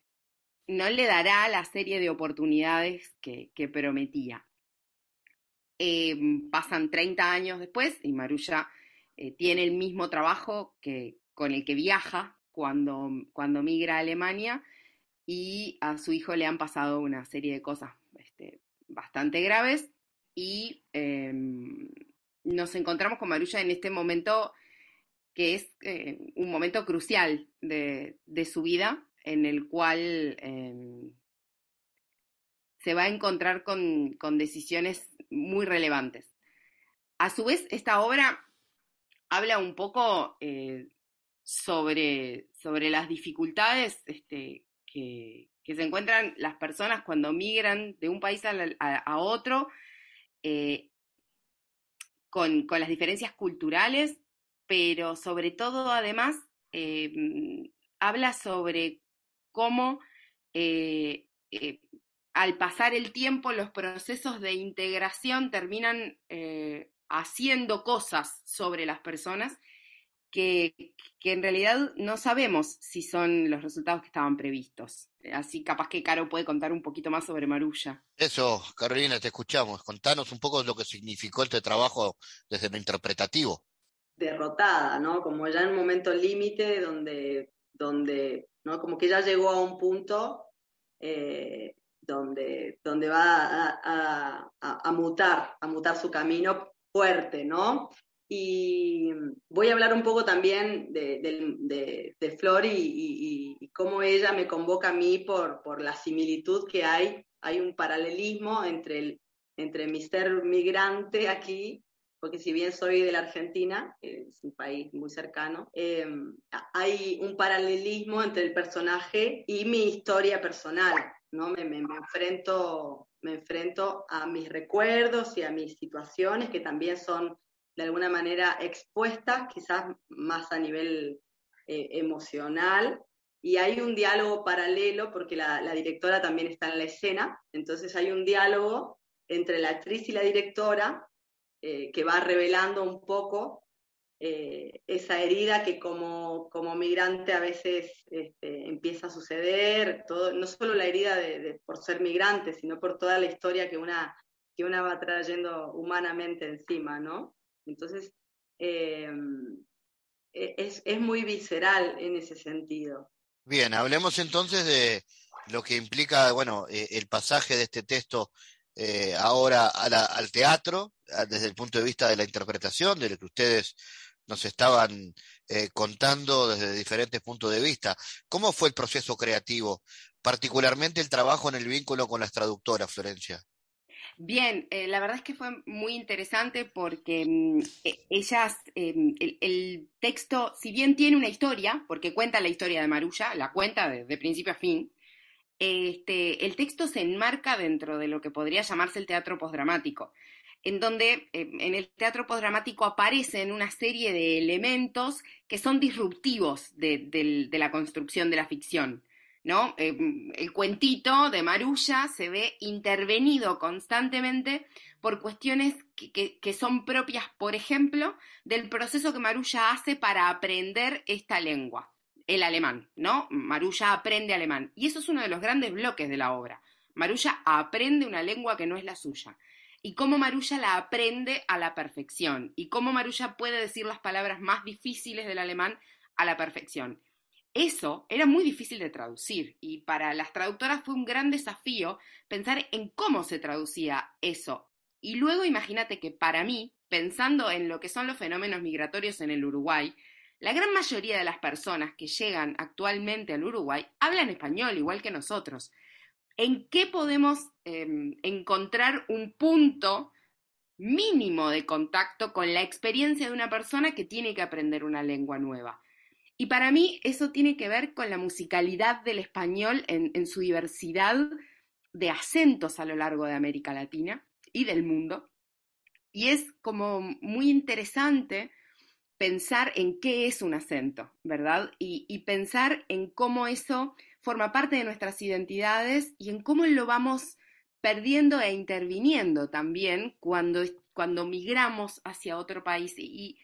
no le dará la serie de oportunidades que, prometía. Em, pasan 30 años después y Marulla eh, tiene el mismo trabajo que, con el que viaja cuando, migra a Alemania y a su hijo le han pasado una serie de cosas este, bastante graves y em, nos encontramos con Marulla en este momento que es eh, un momento crucial de, su vida, en el cual em, se va a encontrar con, decisiones muy relevantes. A su vez, esta obra habla un poco eh, sobre, sobre las dificultades este, que, se encuentran las personas cuando migran de un país a otro eh, con, las diferencias culturales, pero sobre todo además eh, habla sobre cómo eh, al pasar el tiempo los procesos de integración terminan haciendo cosas sobre las personas que, en realidad no sabemos si son los resultados que estaban previstos. Así capaz que Caro puede contar un poquito más sobre Marulla. Eso, Carolina, te escuchamos. Contanos un poco lo que significó este trabajo desde lo interpretativo. Derrotada, ¿no? Como ya en un momento límite donde, donde, ¿no? Como que ya llegó a un punto eh, donde, donde va a, mutar, a mutar su camino fuerte, ¿no? Y voy a hablar un poco también de, Flor y, y, cómo ella me convoca a mí por, por la similitud que hay. Hay un paralelismo entre, el, entre mi ser migrante aquí porque si bien soy de la Argentina, es un país muy cercano, em, hay un paralelismo entre el personaje y mi historia personal, ¿no? Me, me, enfrento, me enfrento a mis recuerdos y a mis situaciones que también son de alguna manera expuestas, quizás más a nivel eh, emocional, y hay un diálogo paralelo porque la, directora también está en la escena, entonces hay un diálogo entre la actriz y la directora eh, que va revelando un poco eh, esa herida que como, como migrante a veces este, empieza a suceder, todo, no solo la herida de, por ser migrante, sino por toda la historia que una, que una va trayendo humanamente encima, ¿no? Entonces, eh, es, es muy visceral en ese sentido. Bien, hablemos entonces de lo que implica, bueno, el pasaje de este texto eh, ahora al teatro, desde el punto de vista de la interpretación, de lo que ustedes nos estaban eh, contando desde diferentes puntos de vista. ¿Cómo fue el proceso creativo, particularmente el trabajo en el vínculo con las traductoras, Florencia? Bien, eh, la verdad es que fue muy interesante porque mm, e, ellas, em, el, texto, si bien tiene una historia, porque cuenta la historia de Marulla, la cuenta de principio a fin, este, el texto se enmarca dentro de lo que podría llamarse el teatro postdramático, en donde eh, en el teatro postdramático aparecen una serie de elementos que son disruptivos de, la construcción de la ficción. ¿No? Eh, el cuentito de Marulla se ve intervenido constantemente por cuestiones que, que, son propias, por ejemplo, del proceso que Marulla hace para aprender esta lengua el alemán, ¿no? Marulla aprende alemán. Y eso es uno de los grandes bloques de la obra. Marulla aprende una lengua que no es la suya. Y cómo Marulla la aprende a la perfección. Y cómo Marulla puede decir las palabras más difíciles del alemán a la perfección. Eso era muy difícil de traducir y para las traductoras fue un gran desafío pensar en cómo se traducía eso. Y luego imagínate que para mí, pensando en lo que son los fenómenos migratorios en el Uruguay, la gran mayoría de las personas que llegan actualmente al Uruguay hablan español igual que nosotros. ¿En qué podemos em, encontrar un punto mínimo de contacto con la experiencia de una persona que tiene que aprender una lengua nueva? Y para mí eso tiene que ver con la musicalidad del español en su diversidad de acentos a lo largo de América Latina y del mundo. Y es como muy interesante pensar en qué es un acento, ¿verdad? Y, pensar en cómo eso forma parte de nuestras identidades y en cómo lo vamos perdiendo e interviniendo también cuando, cuando migramos hacia otro país. Y,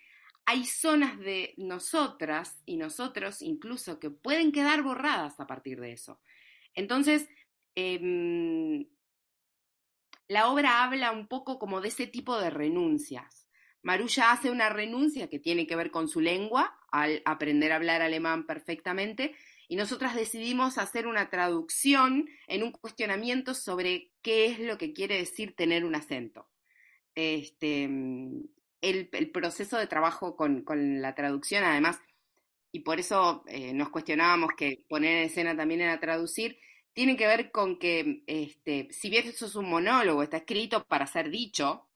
hay zonas de nosotras y nosotros incluso que pueden quedar borradas a partir de eso. Entonces, em, la obra habla un poco como de ese tipo de renuncias Marulla hace una renuncia que tiene que ver con su lengua, al aprender a hablar alemán perfectamente, y nosotras decidimos hacer una traducción en un cuestionamiento sobre qué es lo que quiere decir tener un acento. Este, el, proceso de trabajo con, la traducción, además, y por eso eh, nos cuestionábamos que poner en escena también era traducir, tiene que ver con que, este, si bien eso es un monólogo, está escrito para ser dicho,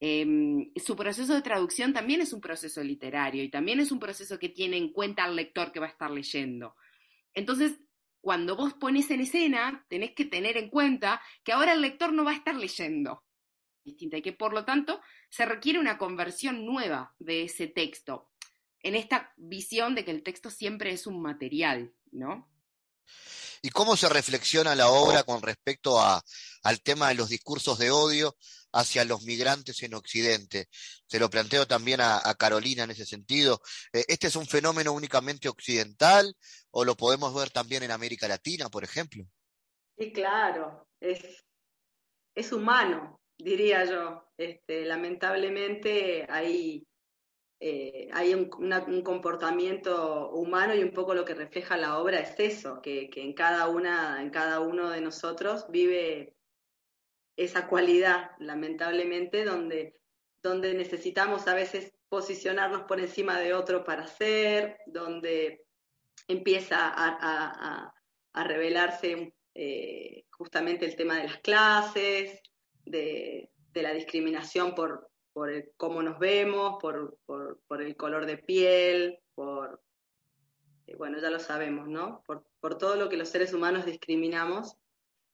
Em, su proceso de traducción también es un proceso literario y también es un proceso que tiene en cuenta al lector que va a estar leyendo. Entonces, cuando vos pones en escena, tenés que tener en cuenta que ahora el lector no va a estar leyendo distinta y que por lo tanto se requiere una conversión nueva de ese texto, en esta visión de que el texto siempre es un material, ¿no? ¿Y cómo se reflexiona la obra con respecto a, al tema de los discursos de odio hacia los migrantes en Occidente? Se lo planteo también a, Carolina en ese sentido. Eh, ¿Este es un fenómeno únicamente occidental o lo podemos ver también en América Latina, por ejemplo? Sí, claro, es, es humano, diría yo. Este, lamentablemente hay eh, hay un, comportamiento humano y un poco lo que refleja la obra es eso, que, en, cada una, en cada uno de nosotros vive esa cualidad, lamentablemente, donde, donde necesitamos a veces posicionarnos por encima de otro para ser, donde empieza a, revelarse eh, justamente el tema de las clases, de, la discriminación por, por cómo nos vemos, por, el color de piel, por, eh, bueno, ya lo sabemos, ¿no? Por, todo lo que los seres humanos discriminamos.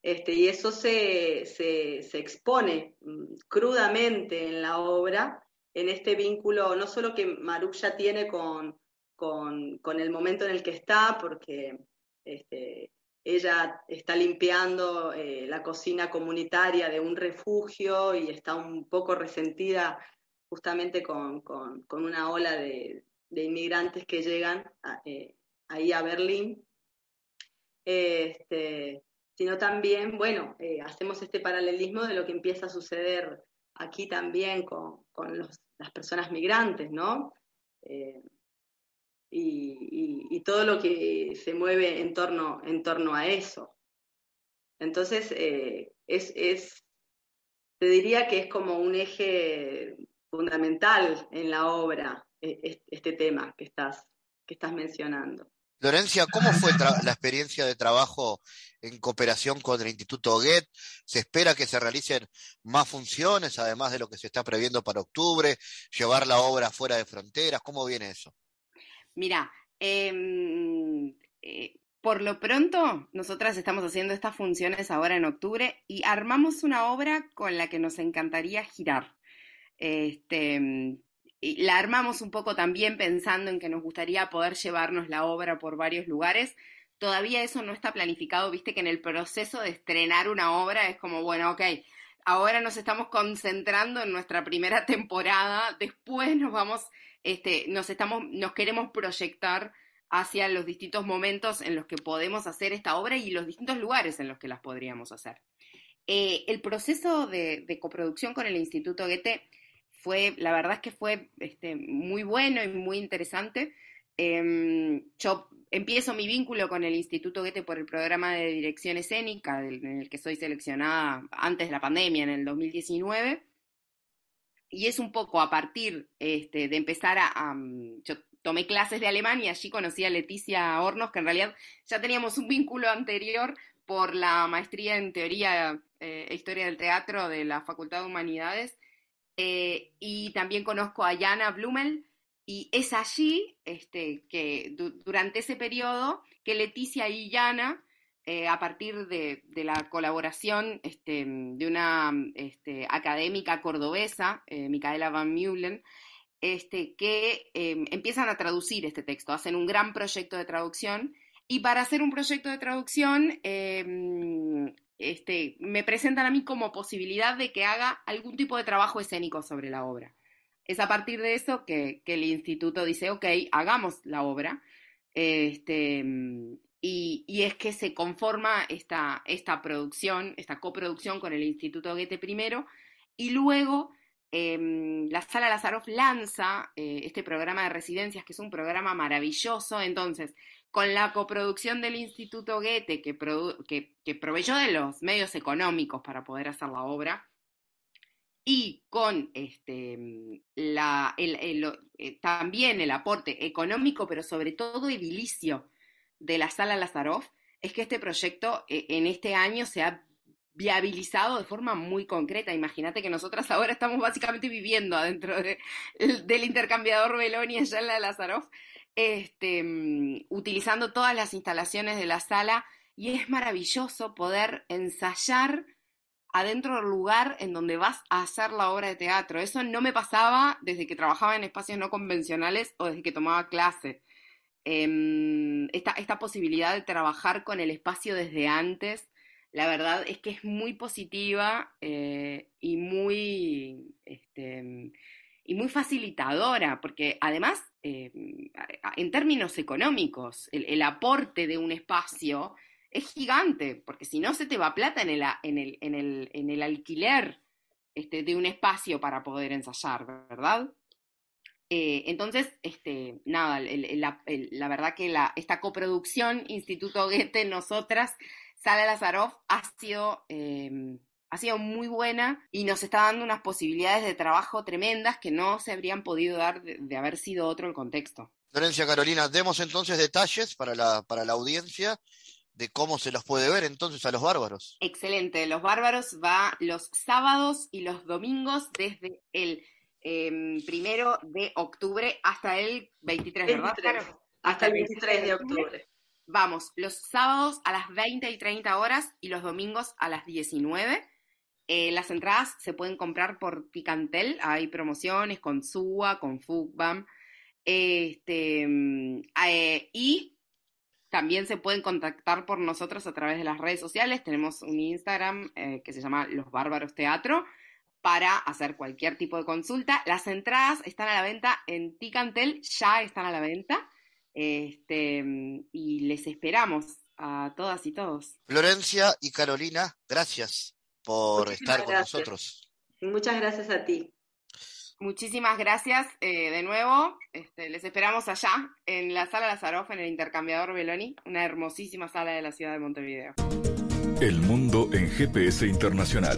Este, y eso se, se, expone mm, crudamente en la obra, en este vínculo, no solo que Marulla tiene con, con, el momento en el que está, porque este, ella está limpiando eh, la cocina comunitaria de un refugio y está un poco resentida justamente con, una ola de, inmigrantes que llegan eh, ahí a Berlín. Este, sino también, bueno, eh, hacemos este paralelismo de lo que empieza a suceder aquí también con, las personas migrantes, ¿no? Y, todo lo que se mueve en torno, en torno a eso. Entonces, eh, es, es, te diría que es como un eje fundamental en la obra, e, este tema que estás, que estás mencionando. Lorencia, ¿cómo fue la experiencia de trabajo en cooperación con el Instituto Goethe? ¿Se espera que se realicen más funciones, además de lo que se está previendo para octubre, llevar la obra fuera de fronteras? ¿Cómo viene eso? Mira, em, eh, por lo pronto, nosotras estamos haciendo estas funciones ahora en octubre y armamos una obra con la que nos encantaría girar. Este, la armamos un poco también pensando en que nos gustaría poder llevarnos la obra por varios lugares. Todavía eso no está planificado, viste que en el proceso de estrenar una obra es como, bueno, ok, ahora nos estamos concentrando en nuestra primera temporada, después nos vamos este, nos, estamos, nos queremos proyectar hacia los distintos momentos en los que podemos hacer esta obra y los distintos lugares en los que las podríamos hacer. Eh, el proceso de, coproducción con el Instituto Goethe fue, la verdad es que fue este, muy bueno y muy interesante. Em, yo empiezo mi vínculo con el Instituto Goethe por el programa de dirección escénica, en el que soy seleccionada antes de la pandemia, en el 2019 y es un poco a partir este, de empezar a, mm, Yo tomé clases de alemán y allí conocí a Leticia Hornos, que en realidad ya teníamos un vínculo anterior por la maestría en teoría e historia del teatro de la Facultad de Humanidades. Eh, y también conozco a Jana Blumel, y es allí este, que durante ese periodo que Leticia y Jana eh, a partir de, la colaboración este, de una este, académica cordobesa, eh, Micaela Van Meulen, este, que em, empiezan a traducir este texto, hacen un gran proyecto de traducción y para hacer un proyecto de traducción em, me presentan a mí como posibilidad de que haga algún tipo de trabajo escénico sobre la obra. Es a partir de eso que, el instituto dice, ok, hagamos la obra. Este, y, es que se conforma esta, esta producción, esta coproducción con el Instituto Goethe primero, y luego em, la Sala Lazaroff lanza eh, este programa de residencias, que es un programa maravilloso. Entonces, con la coproducción del Instituto Goethe, que, que, proveyó de los medios económicos para poder hacer la obra, y con este, la, eh, también el aporte económico, pero sobre todo edilicio de la sala Lazaroff es que este proyecto eh, en este año se ha viabilizado de forma muy concreta. Imagínate que nosotras ahora estamos básicamente viviendo adentro del intercambiador Beloni allá en la Lazaroff, este, mm, utilizando todas las instalaciones de la sala y es maravilloso poder ensayar adentro del lugar en donde vas a hacer la obra de teatro. Eso no me pasaba desde que trabajaba en espacios no convencionales o desde que tomaba clase. Em, esta, esta, posibilidad de trabajar con el espacio desde antes, la verdad es que es muy positiva eh, y, muy, este, y muy facilitadora, porque además, em, en términos económicos, el, aporte de un espacio es gigante, porque si no se te va plata en el, en el, en el, en el alquiler este, de un espacio para poder ensayar, ¿verdad? Eh, entonces, este, nada, la, verdad que la, esta coproducción Instituto Goethe, nosotras, Sala Lazaroff, ha sido, em, ha sido muy buena y nos está dando unas posibilidades de trabajo tremendas que no se habrían podido dar de, haber sido otro el contexto. Florencia Carolina, demos entonces detalles para la, para la audiencia de cómo se los puede ver entonces a los bárbaros. Excelente, los bárbaros va los sábados y los domingos desde el Em, primero de octubre hasta el 23, ¿verdad? Hasta el 23 de octubre. Vamos, los sábados a las 20 y 30 horas y los domingos a las 19. Eh, las entradas se pueden comprar por Picantel, hay promociones con SUA, con FUCBAM. Este, mm, eh, y también se pueden contactar por nosotros a través de las redes sociales. Tenemos un Instagram eh, que se llama Los Bárbaros Teatro para hacer cualquier tipo de consulta. Las entradas están a la venta en Ticantel, ya están a la venta. Este, y les esperamos a todas y todos. Florencia y Carolina, gracias por estar con nosotros. Muchas gracias a ti. Muchísimas gracias eh, de nuevo. Este, les esperamos allá, en la sala Lazaroff, en el intercambiador Beloni, una hermosísima sala de la ciudad de Montevideo. El mundo en GPS internacional.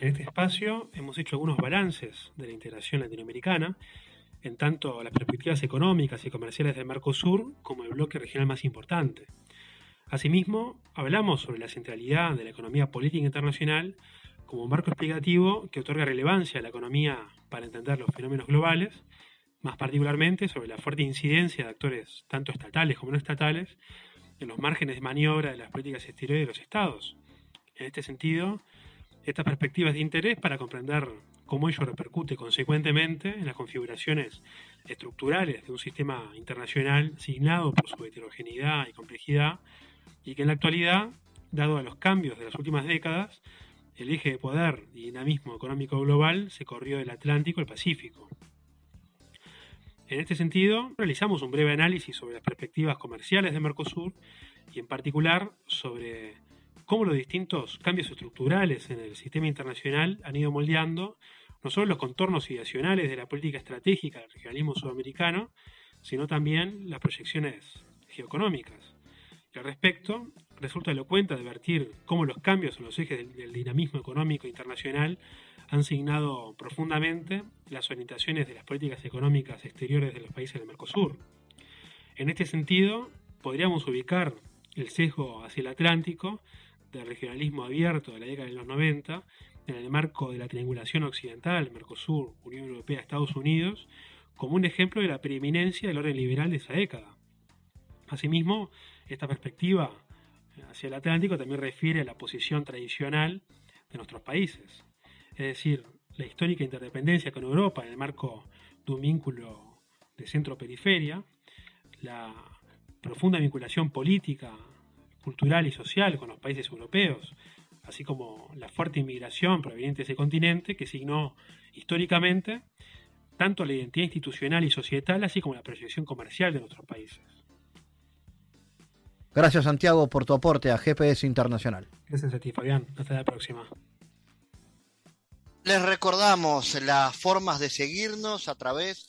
En este espacio hemos hecho algunos balances de la integración latinoamericana, en tanto las perspectivas económicas y comerciales del Mercosur como el bloque regional más importante. Asimismo, hablamos sobre la centralidad de la economía política internacional como un marco explicativo que otorga relevancia a la economía para entender los fenómenos globales, más particularmente sobre la fuerte incidencia de actores tanto estatales como no estatales en los márgenes de maniobra de las políticas exteriores de los estados. En este sentido, estas perspectivas de interés para comprender cómo ello repercute consecuentemente en las configuraciones estructurales de un sistema internacional signado por su heterogeneidad y complejidad, y que en la actualidad, dado a los cambios de las últimas décadas, el eje de poder y dinamismo económico global se corrió del Atlántico al Pacífico. En este sentido, realizamos un breve análisis sobre las perspectivas comerciales de Mercosur y en particular sobre cómo los distintos cambios estructurales en el sistema internacional han ido moldeando no solo los contornos ideacionales de la política estratégica del regionalismo sudamericano, sino también las proyecciones geoeconómicas. Y al respecto, resulta elocuente advertir cómo los cambios en los ejes del, dinamismo económico internacional han signado profundamente las orientaciones de las políticas económicas exteriores de los países del Mercosur. En este sentido, podríamos ubicar el sesgo hacia el Atlántico del regionalismo abierto de la década de los 90, en el marco de la triangulación occidental, Mercosur, Unión Europea, Estados Unidos, como un ejemplo de la preeminencia del orden liberal de esa década. Asimismo, esta perspectiva hacia el Atlántico también refiere a la posición tradicional de nuestros países, es decir, la histórica interdependencia con Europa en el marco de un vínculo de centro-periferia, la profunda vinculación política cultural y social con los países europeos, así como la fuerte inmigración proveniente de ese continente que signó históricamente tanto la identidad institucional y societal, así como la proyección comercial de nuestros países. Gracias Santiago por tu aporte a GPS Internacional. Gracias a ti Fabián. Hasta la próxima. Les recordamos las formas de seguirnos a través